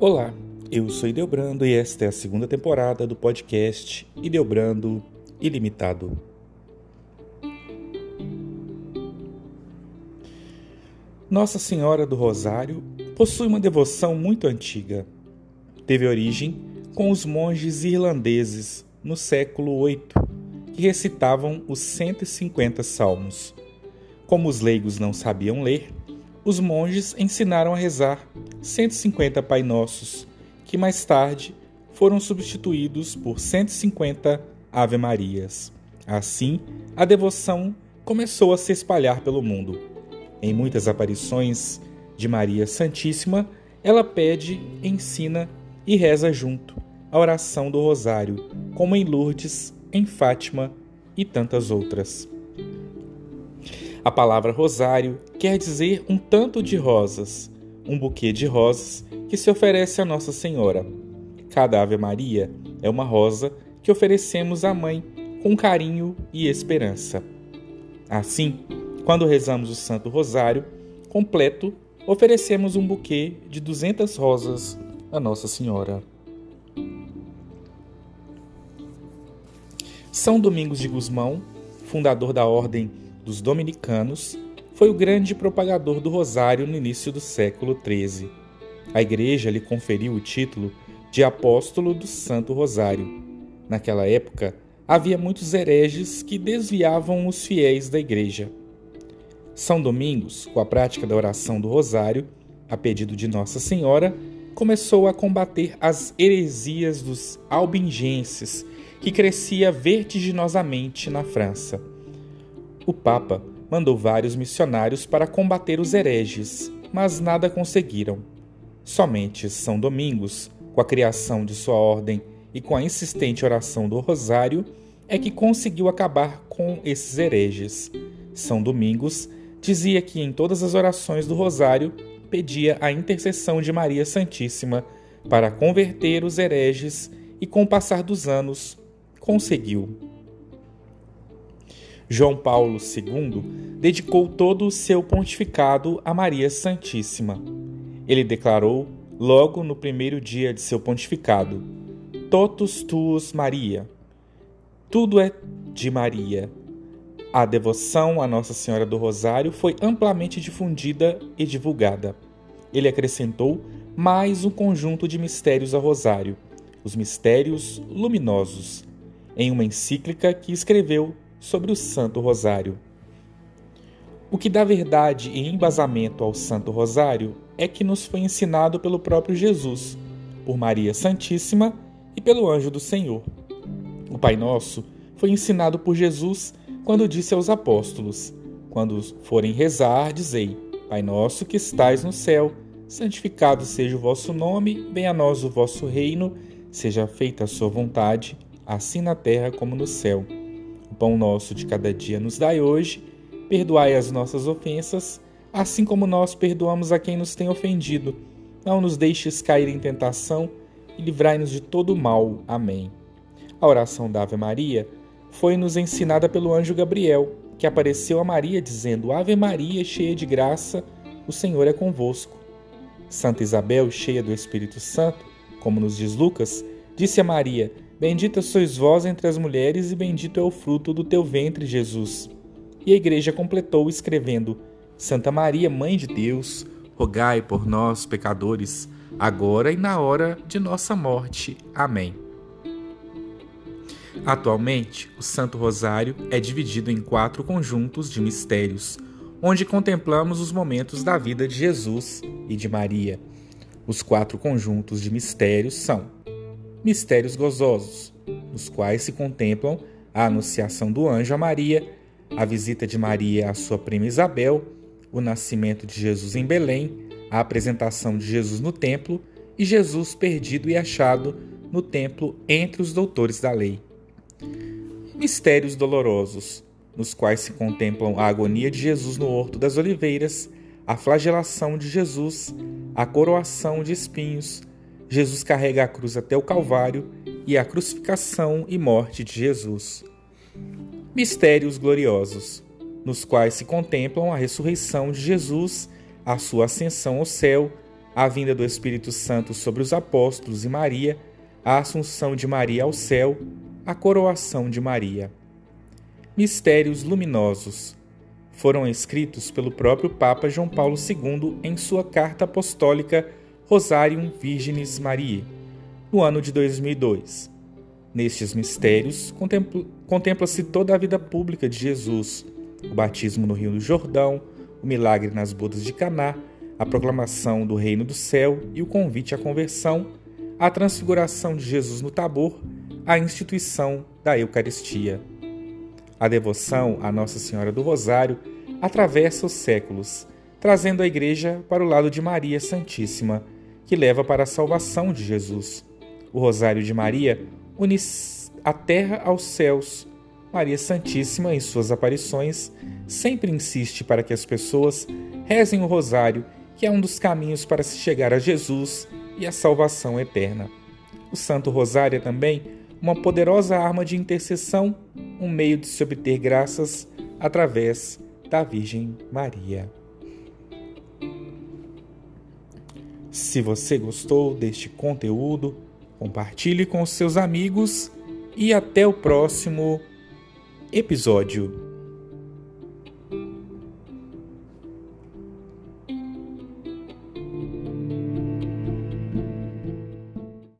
Olá, eu sou Ideobrando e esta é a segunda temporada do podcast Ideobrando Ilimitado. Nossa Senhora do Rosário possui uma devoção muito antiga. Teve origem com os monges irlandeses no século VIII, que recitavam os 150 salmos. Como os leigos não sabiam ler, os monges ensinaram a rezar 150 Pai Nossos, que mais tarde foram substituídos por 150 Ave Marias. Assim, a devoção começou a se espalhar pelo mundo. Em muitas aparições de Maria Santíssima, ela pede, ensina e reza junto a oração do Rosário, como em Lourdes, em Fátima e tantas outras. A palavra rosário quer dizer um tanto de rosas, um buquê de rosas que se oferece a Nossa Senhora. Cada Ave Maria é uma rosa que oferecemos à Mãe com carinho e esperança. Assim, quando rezamos o Santo Rosário completo, oferecemos um buquê de 200 rosas a Nossa Senhora. São Domingos de Gusmão, fundador da Ordem dos dominicanos, foi o grande propagador do rosário no início do século XIII. A Igreja lhe conferiu o título de Apóstolo do Santo Rosário. Naquela época, havia muitos hereges que desviavam os fiéis da Igreja. São Domingos, com a prática da oração do Rosário, a pedido de Nossa Senhora, começou a combater as heresias dos albingenses, que crescia vertiginosamente na França o Papa mandou vários missionários para combater os hereges, mas nada conseguiram. Somente São Domingos, com a criação de sua ordem e com a insistente oração do Rosário, é que conseguiu acabar com esses hereges. São Domingos dizia que em todas as orações do Rosário pedia a intercessão de Maria Santíssima para converter os hereges e, com o passar dos anos, conseguiu. João Paulo II dedicou todo o seu pontificado a Maria Santíssima. Ele declarou, logo no primeiro dia de seu pontificado: Totus tuus Maria. Tudo é de Maria. A devoção à Nossa Senhora do Rosário foi amplamente difundida e divulgada. Ele acrescentou mais um conjunto de mistérios ao Rosário, os Mistérios Luminosos, em uma encíclica que escreveu sobre o Santo Rosário. O que dá verdade e embasamento ao Santo Rosário é que nos foi ensinado pelo próprio Jesus, por Maria Santíssima e pelo anjo do Senhor. O Pai Nosso foi ensinado por Jesus quando disse aos apóstolos: Quando forem rezar, dizei: Pai nosso que estais no céu, santificado seja o vosso nome, venha a nós o vosso reino, seja feita a sua vontade, assim na terra como no céu. Pão nosso de cada dia nos dai hoje, perdoai as nossas ofensas, assim como nós perdoamos a quem nos tem ofendido. Não nos deixes cair em tentação e livrai-nos de todo mal. Amém. A oração da Ave Maria foi-nos ensinada pelo anjo Gabriel, que apareceu a Maria dizendo: Ave Maria, cheia de graça, o Senhor é convosco. Santa Isabel, cheia do Espírito Santo, como nos diz Lucas, disse a Maria: Bendita sois vós entre as mulheres, e bendito é o fruto do teu ventre, Jesus. E a igreja completou escrevendo: Santa Maria, Mãe de Deus, rogai por nós, pecadores, agora e na hora de nossa morte. Amém. Atualmente, o Santo Rosário é dividido em quatro conjuntos de mistérios, onde contemplamos os momentos da vida de Jesus e de Maria. Os quatro conjuntos de mistérios são mistérios gozosos, nos quais se contemplam a anunciação do anjo a Maria, a visita de Maria à sua prima Isabel, o nascimento de Jesus em Belém, a apresentação de Jesus no templo e Jesus perdido e achado no templo entre os doutores da lei. Mistérios dolorosos, nos quais se contemplam a agonia de Jesus no Horto das Oliveiras, a flagelação de Jesus, a coroação de espinhos, Jesus carrega a cruz até o Calvário e a crucificação e morte de Jesus. Mistérios gloriosos, nos quais se contemplam a ressurreição de Jesus, a sua ascensão ao céu, a vinda do Espírito Santo sobre os apóstolos e Maria, a assunção de Maria ao céu, a coroação de Maria. Mistérios luminosos foram escritos pelo próprio Papa João Paulo II em sua carta apostólica Rosarium Virginis Mariae, no ano de 2002. Nestes mistérios, contempla-se toda a vida pública de Jesus, o batismo no Rio do Jordão, o milagre nas bodas de Caná, a proclamação do reino do céu e o convite à conversão, a transfiguração de Jesus no Tabor, a instituição da Eucaristia. A devoção à Nossa Senhora do Rosário atravessa os séculos, trazendo a Igreja para o lado de Maria Santíssima, que leva para a salvação de Jesus. O Rosário de Maria une a terra aos céus. Maria Santíssima, em suas aparições, sempre insiste para que as pessoas rezem o Rosário que é um dos caminhos para se chegar a Jesus e a salvação eterna. O Santo Rosário é também uma poderosa arma de intercessão, um meio de se obter graças através da Virgem Maria. Se você gostou deste conteúdo, compartilhe com seus amigos e até o próximo episódio.